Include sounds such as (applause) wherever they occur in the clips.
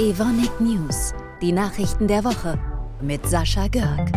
Evonik News, die Nachrichten der Woche mit Sascha Görg.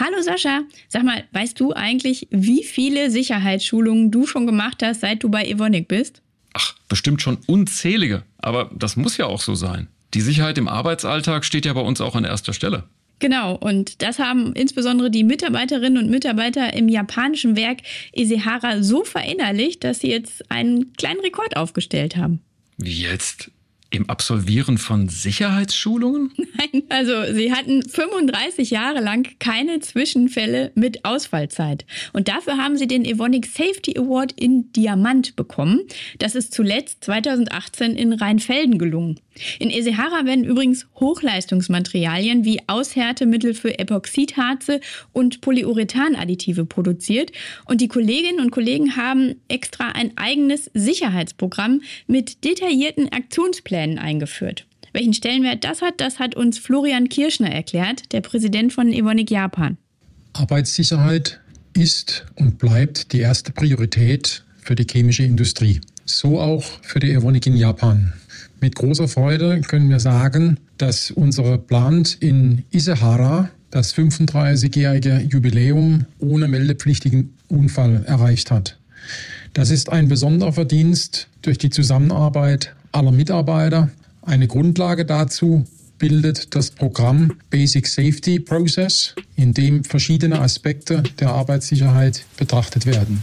Hallo Sascha, sag mal, weißt du eigentlich, wie viele Sicherheitsschulungen du schon gemacht hast, seit du bei Evonik bist? Ach, bestimmt schon unzählige. Aber das muss ja auch so sein. Die Sicherheit im Arbeitsalltag steht ja bei uns auch an erster Stelle. Genau, und das haben insbesondere die Mitarbeiterinnen und Mitarbeiter im japanischen Werk Isehara so verinnerlicht, dass sie jetzt einen kleinen Rekord aufgestellt haben. Wie jetzt? Im Absolvieren von Sicherheitsschulungen? (laughs) Nein, also sie hatten 35 Jahre lang keine Zwischenfälle mit Ausfallzeit. Und dafür haben sie den Evonik Safety Award in Diamant bekommen. Das ist zuletzt 2018 in Rheinfelden gelungen. In Esehara werden übrigens Hochleistungsmaterialien wie Aushärtemittel für Epoxidharze und Polyurethanadditive produziert. Und die Kolleginnen und Kollegen haben extra ein eigenes Sicherheitsprogramm mit detaillierten Aktionsplänen eingeführt. Welchen Stellenwert das hat, das hat uns Florian Kirschner erklärt, der Präsident von Evonik Japan. Arbeitssicherheit ist und bleibt die erste Priorität für die chemische Industrie. So auch für die Evonik in Japan. Mit großer Freude können wir sagen, dass unser Plant in Isehara das 35-jährige Jubiläum ohne meldepflichtigen Unfall erreicht hat. Das ist ein besonderer Verdienst durch die Zusammenarbeit aller Mitarbeiter. Eine Grundlage dazu bildet das Programm Basic Safety Process, in dem verschiedene Aspekte der Arbeitssicherheit betrachtet werden.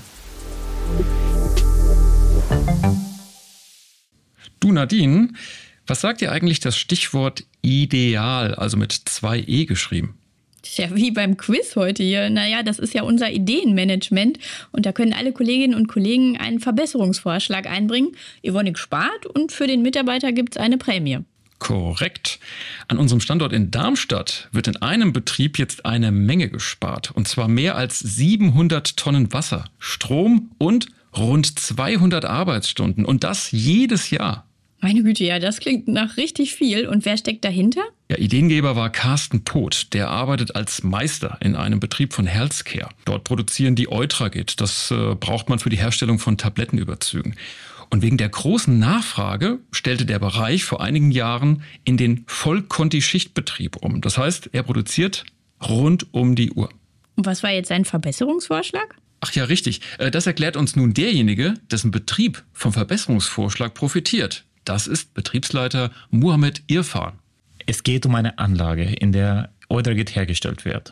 Du Nadine, was sagt dir eigentlich das Stichwort ideal, also mit zwei E geschrieben? Ist ja wie beim Quiz heute hier. Naja, das ist ja unser Ideenmanagement und da können alle Kolleginnen und Kollegen einen Verbesserungsvorschlag einbringen. Evonik spart und für den Mitarbeiter gibt es eine Prämie. Korrekt. An unserem Standort in Darmstadt wird in einem Betrieb jetzt eine Menge gespart. Und zwar mehr als 700 Tonnen Wasser, Strom und rund 200 Arbeitsstunden. Und das jedes Jahr. Meine Güte, ja, das klingt nach richtig viel. Und wer steckt dahinter? Ja, Ideengeber war Carsten Poth. Der arbeitet als Meister in einem Betrieb von Healthcare. Dort produzieren die Eutragit. Das äh, braucht man für die Herstellung von Tablettenüberzügen. Und wegen der großen Nachfrage stellte der Bereich vor einigen Jahren in den Vollkonti-Schichtbetrieb um. Das heißt, er produziert rund um die Uhr. Und was war jetzt sein Verbesserungsvorschlag? Ach ja, richtig. Äh, das erklärt uns nun derjenige, dessen Betrieb vom Verbesserungsvorschlag profitiert. Das ist Betriebsleiter Muhammad Irfan. Es geht um eine Anlage, in der Eudragit hergestellt wird.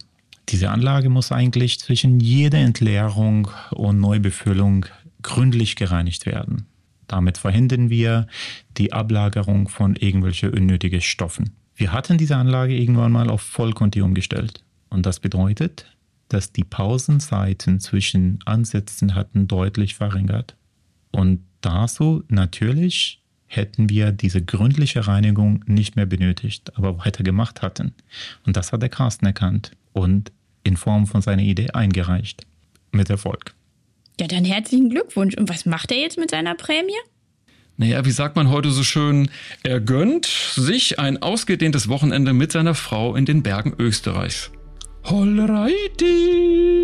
Diese Anlage muss eigentlich zwischen jeder Entleerung und Neubefüllung gründlich gereinigt werden. Damit verhindern wir die Ablagerung von irgendwelchen unnötigen Stoffen. Wir hatten diese Anlage irgendwann mal auf Vollkonti umgestellt. Und das bedeutet, dass die Pausenzeiten zwischen Ansätzen hatten deutlich verringert. Und dazu natürlich hätten wir diese gründliche Reinigung nicht mehr benötigt, aber weiter gemacht hatten. Und das hat der Carsten erkannt und in Form von seiner Idee eingereicht. Mit Erfolg. Ja, dann herzlichen Glückwunsch. Und was macht er jetzt mit seiner Prämie? Naja, wie sagt man heute so schön, er gönnt sich ein ausgedehntes Wochenende mit seiner Frau in den Bergen Österreichs. Holreiti!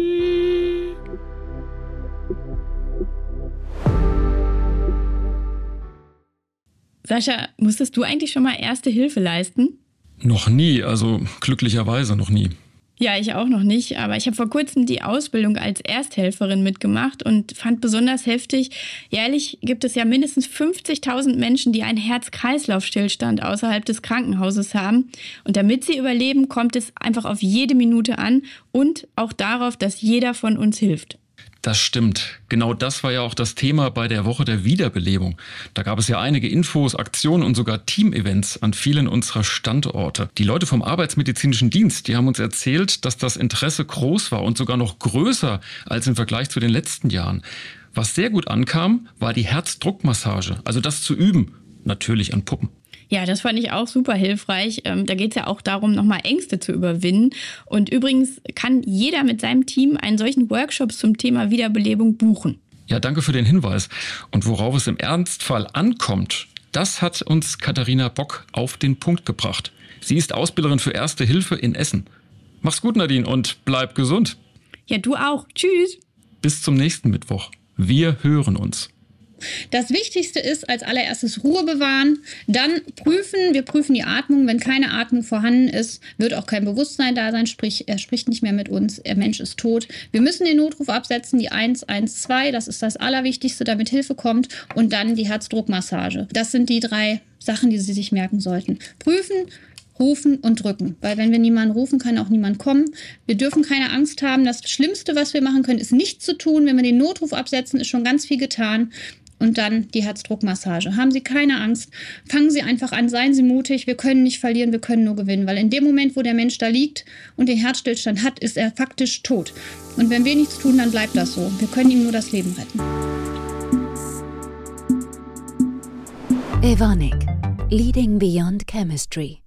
Sascha, musstest du eigentlich schon mal Erste Hilfe leisten? Noch nie, also glücklicherweise noch nie. Ja, ich auch noch nicht, aber ich habe vor kurzem die Ausbildung als Ersthelferin mitgemacht und fand besonders heftig, jährlich gibt es ja mindestens 50.000 Menschen, die einen Herz-Kreislauf-Stillstand außerhalb des Krankenhauses haben. Und damit sie überleben, kommt es einfach auf jede Minute an und auch darauf, dass jeder von uns hilft. Das stimmt. Genau das war ja auch das Thema bei der Woche der Wiederbelebung. Da gab es ja einige Infos, Aktionen und sogar Teamevents an vielen unserer Standorte. Die Leute vom Arbeitsmedizinischen Dienst, die haben uns erzählt, dass das Interesse groß war und sogar noch größer als im Vergleich zu den letzten Jahren. Was sehr gut ankam, war die Herzdruckmassage, also das zu üben, natürlich an Puppen. Ja, das fand ich auch super hilfreich. Ähm, da geht es ja auch darum, nochmal Ängste zu überwinden. Und übrigens kann jeder mit seinem Team einen solchen Workshop zum Thema Wiederbelebung buchen. Ja, danke für den Hinweis. Und worauf es im Ernstfall ankommt, das hat uns Katharina Bock auf den Punkt gebracht. Sie ist Ausbilderin für Erste Hilfe in Essen. Mach's gut, Nadine, und bleib gesund. Ja, du auch. Tschüss. bis zum nächsten Mittwoch. Wir hören uns. Das Wichtigste ist als allererstes Ruhe bewahren, dann prüfen. Wir prüfen die Atmung. Wenn keine Atmung vorhanden ist, wird auch kein Bewusstsein da sein, sprich, er spricht nicht mehr mit uns, der Mensch ist tot. Wir müssen den Notruf absetzen, die 112, das ist das Allerwichtigste, damit Hilfe kommt und dann die Herzdruckmassage. Das sind die drei Sachen, die Sie sich merken sollten. Prüfen, rufen und drücken. Weil wenn wir niemanden rufen, kann auch niemand kommen. Wir dürfen keine Angst haben. Das Schlimmste, was wir machen können, ist nichts zu tun. Wenn wir den Notruf absetzen, ist schon ganz viel getan und dann die Herzdruckmassage. Haben Sie keine Angst, fangen Sie einfach an, seien Sie mutig. Wir können nicht verlieren, wir können nur gewinnen, weil in dem Moment, wo der Mensch da liegt und den Herzstillstand hat, ist er faktisch tot. Und wenn wir nichts tun, dann bleibt das so. Wir können ihm nur das Leben retten. Evonik, Leading Beyond Chemistry.